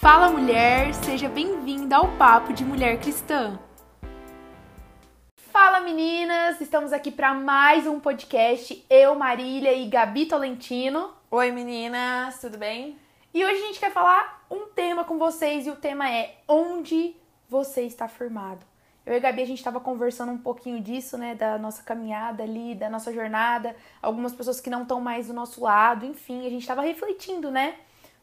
Fala mulher, seja bem-vinda ao Papo de Mulher Cristã. Fala meninas, estamos aqui para mais um podcast. Eu, Marília e Gabi Tolentino. Oi meninas, tudo bem? E hoje a gente quer falar um tema com vocês e o tema é onde você está firmado. Eu e a Gabi, a gente estava conversando um pouquinho disso, né? Da nossa caminhada ali, da nossa jornada. Algumas pessoas que não estão mais do nosso lado, enfim, a gente estava refletindo, né?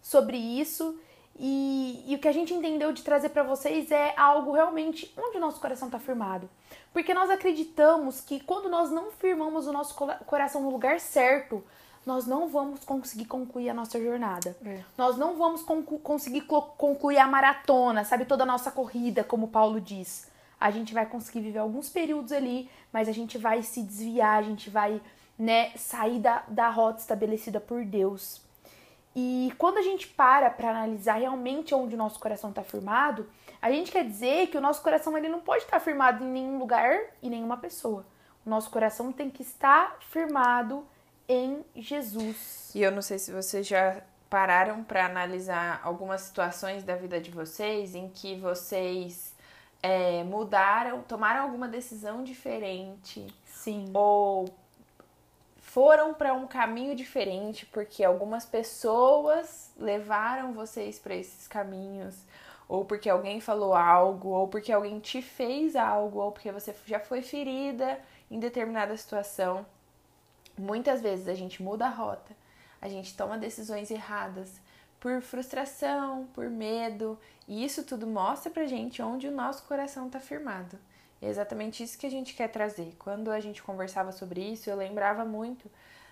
Sobre isso. E, e, o que a gente entendeu de trazer para vocês é algo realmente onde o nosso coração está firmado. Porque nós acreditamos que quando nós não firmamos o nosso coração no lugar certo, nós não vamos conseguir concluir a nossa jornada. É. Nós não vamos conclu conseguir concluir a maratona, sabe? Toda a nossa corrida, como Paulo diz. A gente vai conseguir viver alguns períodos ali, mas a gente vai se desviar, a gente vai né, sair da, da rota estabelecida por Deus. E quando a gente para para analisar realmente onde o nosso coração está firmado, a gente quer dizer que o nosso coração ele não pode estar firmado em nenhum lugar e nenhuma pessoa. O nosso coração tem que estar firmado em Jesus. E eu não sei se vocês já pararam para analisar algumas situações da vida de vocês em que vocês é, mudaram, tomaram alguma decisão diferente. Sim. Ou foram para um caminho diferente porque algumas pessoas levaram vocês para esses caminhos, ou porque alguém falou algo, ou porque alguém te fez algo, ou porque você já foi ferida em determinada situação. Muitas vezes a gente muda a rota, a gente toma decisões erradas por frustração, por medo, e isso tudo mostra pra gente onde o nosso coração está firmado. É exatamente isso que a gente quer trazer. Quando a gente conversava sobre isso, eu lembrava muito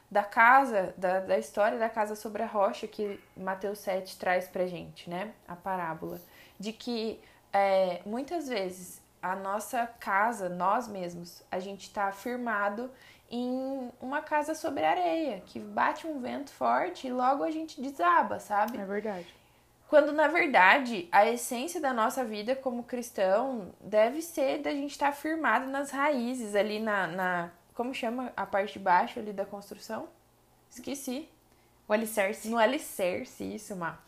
da casa, da, da história da casa sobre a rocha que Mateus 7 traz pra gente, né? A parábola. De que é, muitas vezes a nossa casa, nós mesmos, a gente está firmado em uma casa sobre areia, que bate um vento forte e logo a gente desaba, sabe? É verdade. Quando na verdade a essência da nossa vida como cristão deve ser da gente estar tá firmado nas raízes, ali na, na. Como chama a parte de baixo ali da construção? Esqueci. O alicerce. No alicerce, isso, Má.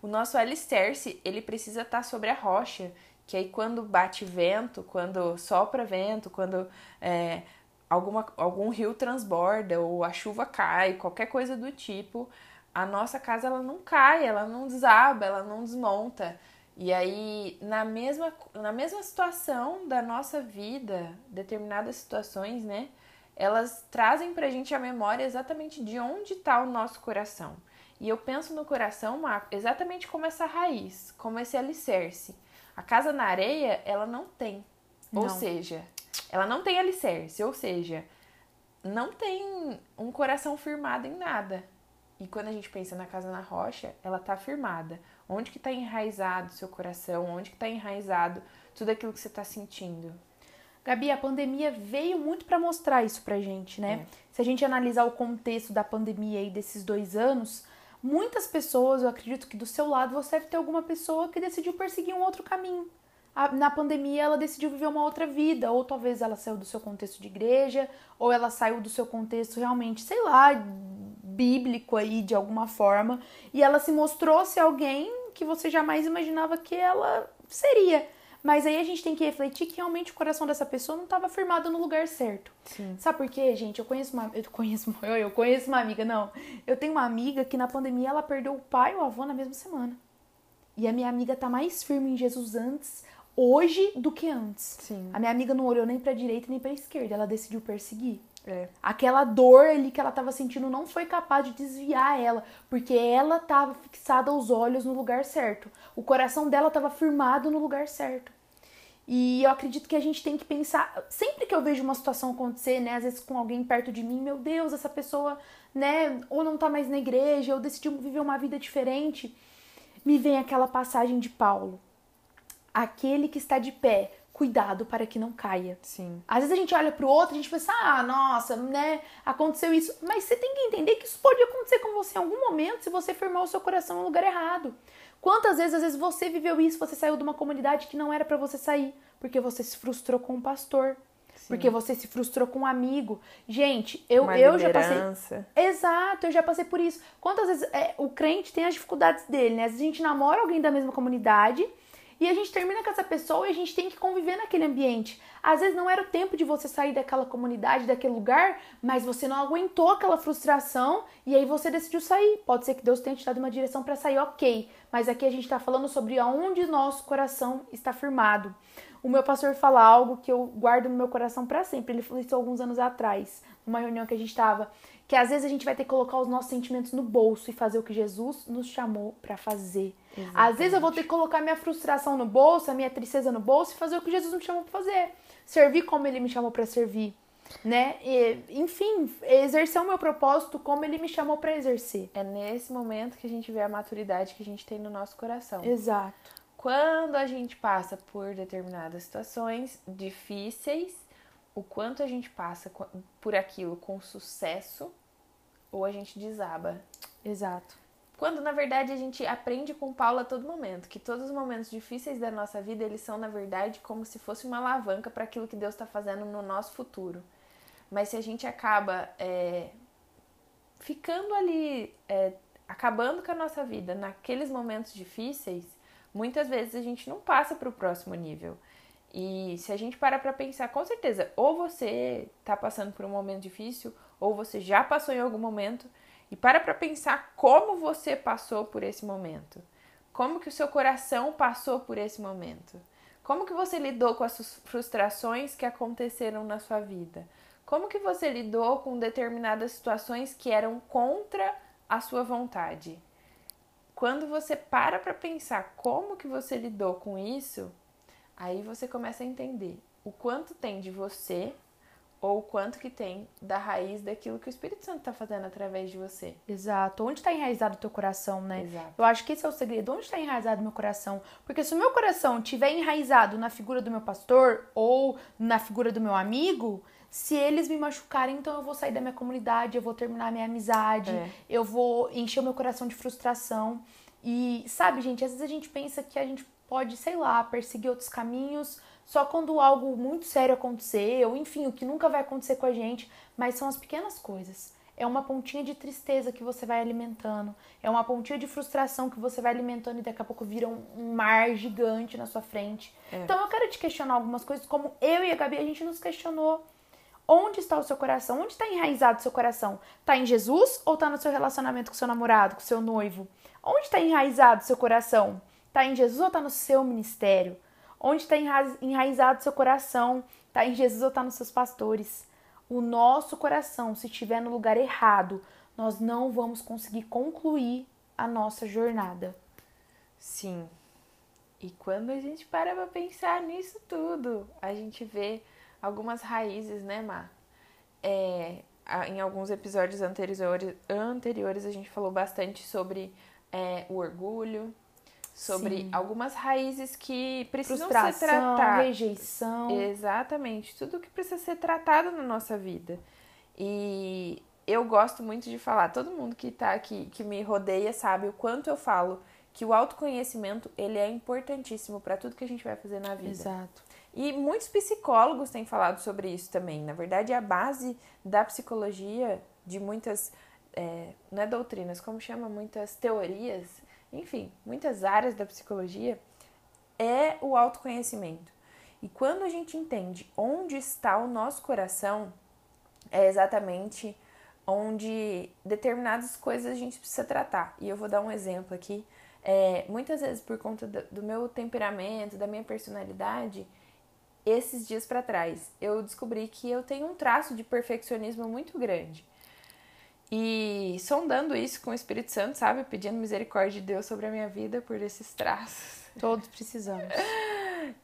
O nosso alicerce, ele precisa estar tá sobre a rocha. Que aí quando bate vento, quando sopra vento, quando é, alguma, algum rio transborda ou a chuva cai, qualquer coisa do tipo, a nossa casa ela não cai, ela não desaba, ela não desmonta. E aí, na mesma, na mesma situação da nossa vida, determinadas situações, né? Elas trazem pra gente a memória exatamente de onde está o nosso coração. E eu penso no coração exatamente como essa raiz, como esse alicerce. A casa na areia, ela não tem. Não. Ou seja, ela não tem alicerce, ou seja, não tem um coração firmado em nada. E quando a gente pensa na casa na rocha, ela está firmada. Onde que está enraizado seu coração? Onde que está enraizado tudo aquilo que você está sentindo? Gabi, a pandemia veio muito para mostrar isso pra gente, né? É. Se a gente analisar o contexto da pandemia aí desses dois anos, muitas pessoas, eu acredito que do seu lado você deve ter alguma pessoa que decidiu perseguir um outro caminho na pandemia ela decidiu viver uma outra vida, ou talvez ela saiu do seu contexto de igreja, ou ela saiu do seu contexto realmente, sei lá, bíblico aí de alguma forma, e ela se mostrou ser alguém que você jamais imaginava que ela seria. Mas aí a gente tem que refletir que realmente o coração dessa pessoa não estava firmado no lugar certo. Sim. Sabe por quê, gente? Eu conheço uma, eu conheço, eu conheço uma amiga, não. Eu tenho uma amiga que na pandemia ela perdeu o pai e o avô na mesma semana. E a minha amiga tá mais firme em Jesus antes hoje do que antes. Sim. A minha amiga não olhou nem pra direita nem pra esquerda, ela decidiu perseguir. É. Aquela dor ali que ela tava sentindo não foi capaz de desviar ela, porque ela tava fixada os olhos no lugar certo. O coração dela tava firmado no lugar certo. E eu acredito que a gente tem que pensar, sempre que eu vejo uma situação acontecer, né, às vezes com alguém perto de mim, meu Deus, essa pessoa, né, ou não tá mais na igreja, ou decidiu viver uma vida diferente, me vem aquela passagem de Paulo aquele que está de pé, cuidado para que não caia. Sim. Às vezes a gente olha para o outro e a gente pensa, ah, nossa, né, aconteceu isso. Mas você tem que entender que isso pode acontecer com você em algum momento se você firmar o seu coração no lugar errado. Quantas vezes, às vezes, você viveu isso, você saiu de uma comunidade que não era para você sair, porque você se frustrou com o pastor. Porque você se frustrou com um amigo. Gente, eu, eu já passei. Exato, eu já passei por isso. Quantas vezes é, o crente tem as dificuldades dele, né? Às vezes a gente namora alguém da mesma comunidade e a gente termina com essa pessoa e a gente tem que conviver naquele ambiente. Às vezes não era o tempo de você sair daquela comunidade, daquele lugar, mas você não aguentou aquela frustração e aí você decidiu sair. Pode ser que Deus tenha te dado uma direção para sair, ok. Mas aqui a gente está falando sobre aonde nosso coração está firmado. O meu pastor fala algo que eu guardo no meu coração para sempre. Ele falou isso alguns anos atrás, numa reunião que a gente estava que às vezes a gente vai ter que colocar os nossos sentimentos no bolso e fazer o que Jesus nos chamou para fazer. Exatamente. Às vezes eu vou ter que colocar minha frustração no bolso, a minha tristeza no bolso e fazer o que Jesus me chamou para fazer. Servir como ele me chamou para servir, né? E, enfim, exercer o meu propósito como ele me chamou para exercer. É nesse momento que a gente vê a maturidade que a gente tem no nosso coração. Exato. Quando a gente passa por determinadas situações difíceis, o quanto a gente passa por aquilo com sucesso ou a gente desaba. Exato. Quando na verdade a gente aprende com Paulo a todo momento, que todos os momentos difíceis da nossa vida eles são na verdade como se fosse uma alavanca para aquilo que Deus está fazendo no nosso futuro. Mas se a gente acaba é, ficando ali, é, acabando com a nossa vida naqueles momentos difíceis, muitas vezes a gente não passa para o próximo nível. E se a gente parar para pensar, com certeza, ou você tá passando por um momento difícil, ou você já passou em algum momento, e para para pensar como você passou por esse momento. Como que o seu coração passou por esse momento? Como que você lidou com as frustrações que aconteceram na sua vida? Como que você lidou com determinadas situações que eram contra a sua vontade? Quando você para para pensar como que você lidou com isso, Aí você começa a entender o quanto tem de você ou o quanto que tem da raiz daquilo que o Espírito Santo está fazendo através de você. Exato. Onde está enraizado o teu coração, né? Exato. Eu acho que esse é o segredo. Onde está enraizado o meu coração? Porque se o meu coração estiver enraizado na figura do meu pastor ou na figura do meu amigo, se eles me machucarem, então eu vou sair da minha comunidade, eu vou terminar minha amizade, é. eu vou encher o meu coração de frustração. E sabe, gente, às vezes a gente pensa que a gente pode, sei lá, perseguir outros caminhos só quando algo muito sério acontecer, ou enfim, o que nunca vai acontecer com a gente, mas são as pequenas coisas. É uma pontinha de tristeza que você vai alimentando, é uma pontinha de frustração que você vai alimentando e daqui a pouco vira um, um mar gigante na sua frente. É. Então eu quero te questionar algumas coisas, como eu e a Gabi a gente nos questionou. Onde está o seu coração? Onde está enraizado o seu coração? Está em Jesus ou está no seu relacionamento com seu namorado, com seu noivo? Onde está enraizado o seu coração? Está em Jesus ou está no seu ministério? Onde está enraizado seu coração? Está em Jesus ou está nos seus pastores? O nosso coração, se estiver no lugar errado, nós não vamos conseguir concluir a nossa jornada. Sim. E quando a gente para para pensar nisso tudo, a gente vê algumas raízes, né, Má? É, em alguns episódios anteriores, anteriores a gente falou bastante sobre é, o orgulho, sobre Sim. algumas raízes que precisam ser tratadas. rejeição. Exatamente, tudo que precisa ser tratado na nossa vida. E eu gosto muito de falar, todo mundo que tá aqui, que me rodeia, sabe o quanto eu falo que o autoconhecimento, ele é importantíssimo para tudo que a gente vai fazer na vida. Exato. E muitos psicólogos têm falado sobre isso também. Na verdade, a base da psicologia, de muitas, é, não é doutrinas, como chama, muitas teorias, enfim, muitas áreas da psicologia, é o autoconhecimento. E quando a gente entende onde está o nosso coração, é exatamente onde determinadas coisas a gente precisa tratar. E eu vou dar um exemplo aqui. É, muitas vezes, por conta do meu temperamento, da minha personalidade, esses dias para trás eu descobri que eu tenho um traço de perfeccionismo muito grande. E sondando isso com o Espírito Santo, sabe? Pedindo misericórdia de Deus sobre a minha vida por esses traços. Todos precisamos.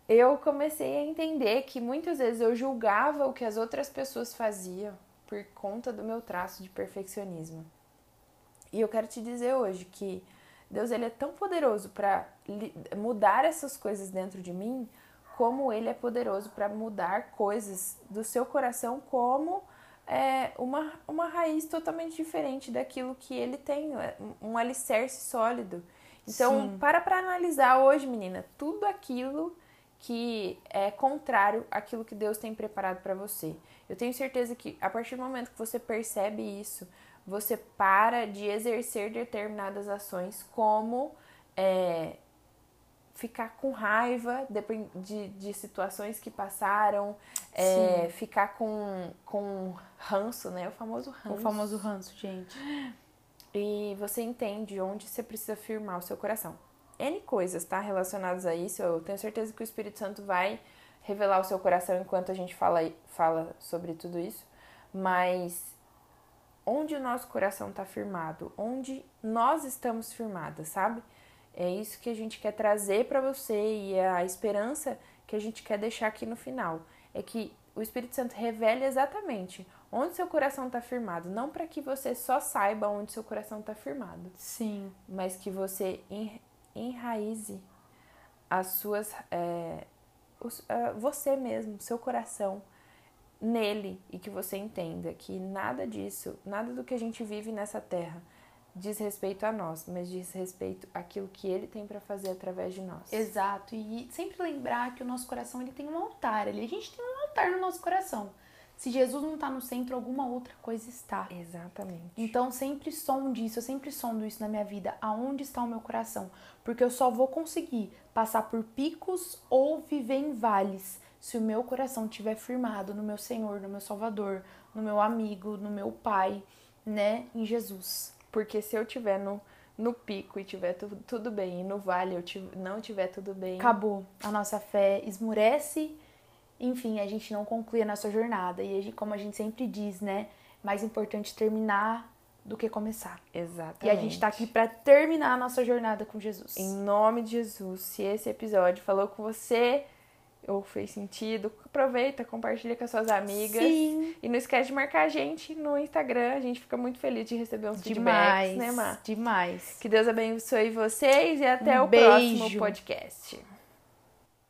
Eu comecei a entender que muitas vezes eu julgava o que as outras pessoas faziam por conta do meu traço de perfeccionismo. E eu quero te dizer hoje que Deus ele é tão poderoso para mudar essas coisas dentro de mim, como ele é poderoso para mudar coisas do seu coração, como é uma, uma raiz totalmente diferente daquilo que ele tem, é um alicerce sólido. Então, Sim. para para analisar hoje, menina, tudo aquilo que é contrário àquilo que Deus tem preparado para você. Eu tenho certeza que a partir do momento que você percebe isso, você para de exercer determinadas ações, como é, ficar com raiva de, de, situações que passaram, é, ficar com, com ranço, né? O famoso ranço. O famoso ranço, gente. E você entende onde você precisa firmar o seu coração. N coisas, tá? Relacionadas a isso. Eu tenho certeza que o Espírito Santo vai revelar o seu coração enquanto a gente fala, fala sobre tudo isso. Mas onde o nosso coração está firmado, onde nós estamos firmadas, sabe? É isso que a gente quer trazer para você e é a esperança que a gente quer deixar aqui no final. É que o Espírito Santo revele exatamente onde seu coração está firmado. Não para que você só saiba onde seu coração está firmado. Sim. Mas que você enraize as suas. É, os, uh, você mesmo, seu coração nele e que você entenda que nada disso, nada do que a gente vive nessa terra diz respeito a nós, mas diz respeito àquilo que ele tem para fazer através de nós. Exato. E sempre lembrar que o nosso coração ele tem um altar, ele, a gente tem um altar no nosso coração. Se Jesus não está no centro, alguma outra coisa está. Exatamente. Então sempre sonde isso, eu sempre sondo isso na minha vida. Aonde está o meu coração? Porque eu só vou conseguir passar por picos ou viver em vales se o meu coração estiver firmado no meu Senhor, no meu Salvador, no meu amigo, no meu Pai, né, em Jesus. Porque se eu tiver no, no pico e tiver tudo, tudo bem, e no vale eu tiv não tiver tudo bem. Acabou. A nossa fé esmurece, enfim, a gente não conclui a nossa jornada. E a gente, como a gente sempre diz, né? Mais importante terminar do que começar. Exatamente. E a gente tá aqui para terminar a nossa jornada com Jesus. Em nome de Jesus, se esse episódio falou com você ou fez sentido, aproveita, compartilha com as suas amigas. Sim. E não esquece de marcar a gente no Instagram. A gente fica muito feliz de receber uns demais, feedbacks, né, Mar? Demais. Que Deus abençoe vocês e até um o beijo. próximo podcast.